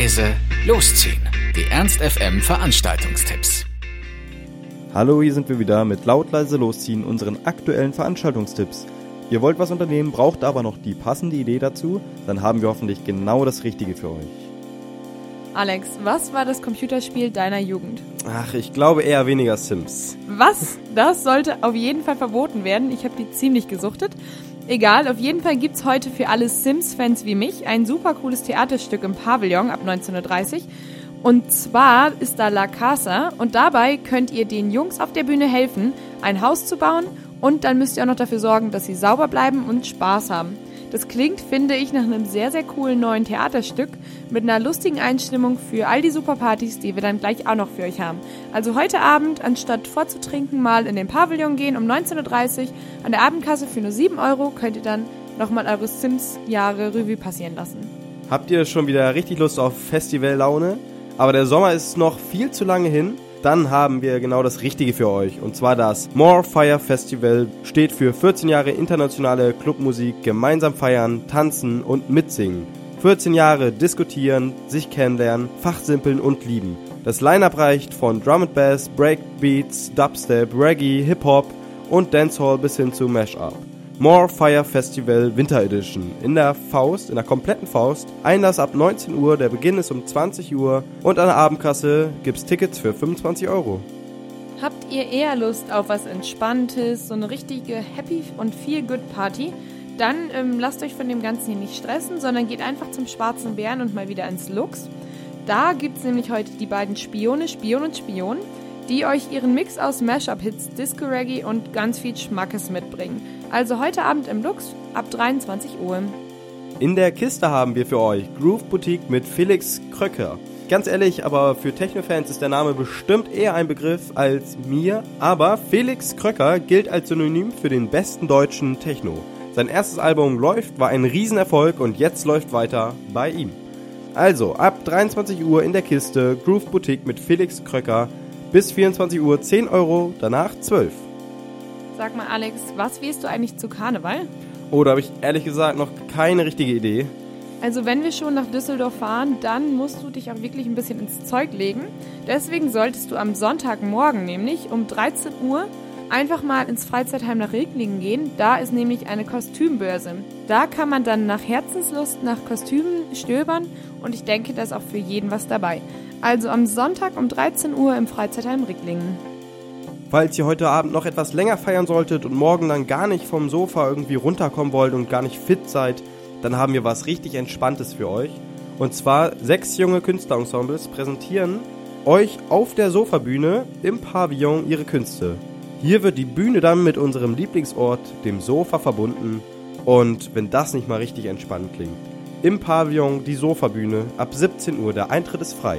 leise, losziehen. Die Ernst FM Veranstaltungstipps. Hallo, hier sind wir wieder mit laut leise losziehen unseren aktuellen Veranstaltungstipps. Ihr wollt was unternehmen, braucht aber noch die passende Idee dazu, dann haben wir hoffentlich genau das Richtige für euch. Alex, was war das Computerspiel deiner Jugend? Ach, ich glaube eher weniger Sims. Was? Das sollte auf jeden Fall verboten werden. Ich habe die ziemlich gesuchtet. Egal, auf jeden Fall gibt's heute für alle Sims-Fans wie mich ein super cooles Theaterstück im Pavillon ab 1930. Und zwar ist da La Casa und dabei könnt ihr den Jungs auf der Bühne helfen, ein Haus zu bauen und dann müsst ihr auch noch dafür sorgen, dass sie sauber bleiben und Spaß haben. Das klingt, finde ich, nach einem sehr, sehr coolen neuen Theaterstück mit einer lustigen Einstimmung für all die Superpartys, die wir dann gleich auch noch für euch haben. Also heute Abend, anstatt vorzutrinken, mal in den Pavillon gehen um 19.30 Uhr. An der Abendkasse für nur 7 Euro könnt ihr dann nochmal eure Sims-Jahre Revue passieren lassen. Habt ihr schon wieder richtig Lust auf Festivallaune? Aber der Sommer ist noch viel zu lange hin dann haben wir genau das Richtige für euch. Und zwar das More Fire Festival steht für 14 Jahre internationale Clubmusik, gemeinsam feiern, tanzen und mitsingen. 14 Jahre diskutieren, sich kennenlernen, fachsimpeln und lieben. Das Line-Up reicht von Drum and Bass, Breakbeats, Dubstep, Reggae, Hip-Hop und Dancehall bis hin zu Mashup. More Fire Festival Winter Edition. In der Faust, in der kompletten Faust. Einlass ab 19 Uhr, der Beginn ist um 20 Uhr und an der Abendkasse gibt's Tickets für 25 Euro. Habt ihr eher Lust auf was Entspanntes, so eine richtige Happy und Feel Good Party? Dann ähm, lasst euch von dem Ganzen hier nicht stressen, sondern geht einfach zum Schwarzen Bären und mal wieder ins Lux. Da gibt's nämlich heute die beiden Spione, Spion und Spion, die euch ihren Mix aus Mashup-Hits, Disco Reggae und ganz viel Schmackes mitbringen. Also heute Abend im Lux ab 23 Uhr. In der Kiste haben wir für euch Groove Boutique mit Felix Kröcker. Ganz ehrlich, aber für Techno-Fans ist der Name bestimmt eher ein Begriff als mir. Aber Felix Kröcker gilt als Synonym für den besten deutschen Techno. Sein erstes Album Läuft war ein Riesenerfolg und jetzt läuft weiter bei ihm. Also, ab 23 Uhr in der Kiste Groove Boutique mit Felix Kröcker. Bis 24 Uhr 10 Euro, danach 12. Sag mal, Alex, was wirst du eigentlich zu Karneval? Oh, da habe ich ehrlich gesagt noch keine richtige Idee. Also wenn wir schon nach Düsseldorf fahren, dann musst du dich auch wirklich ein bisschen ins Zeug legen. Deswegen solltest du am Sonntagmorgen nämlich um 13 Uhr einfach mal ins Freizeitheim nach Reglingen gehen. Da ist nämlich eine Kostümbörse. Da kann man dann nach Herzenslust nach Kostümen stöbern und ich denke, da ist auch für jeden was dabei. Also am Sonntag um 13 Uhr im Freizeitheim Ricklingen. Falls ihr heute Abend noch etwas länger feiern solltet und morgen dann gar nicht vom Sofa irgendwie runterkommen wollt und gar nicht fit seid, dann haben wir was richtig Entspanntes für euch. Und zwar sechs junge Künstlerensembles präsentieren euch auf der Sofabühne im Pavillon ihre Künste. Hier wird die Bühne dann mit unserem Lieblingsort, dem Sofa, verbunden. Und wenn das nicht mal richtig entspannt klingt. Im Pavillon die Sofabühne ab 17 Uhr, der Eintritt ist frei.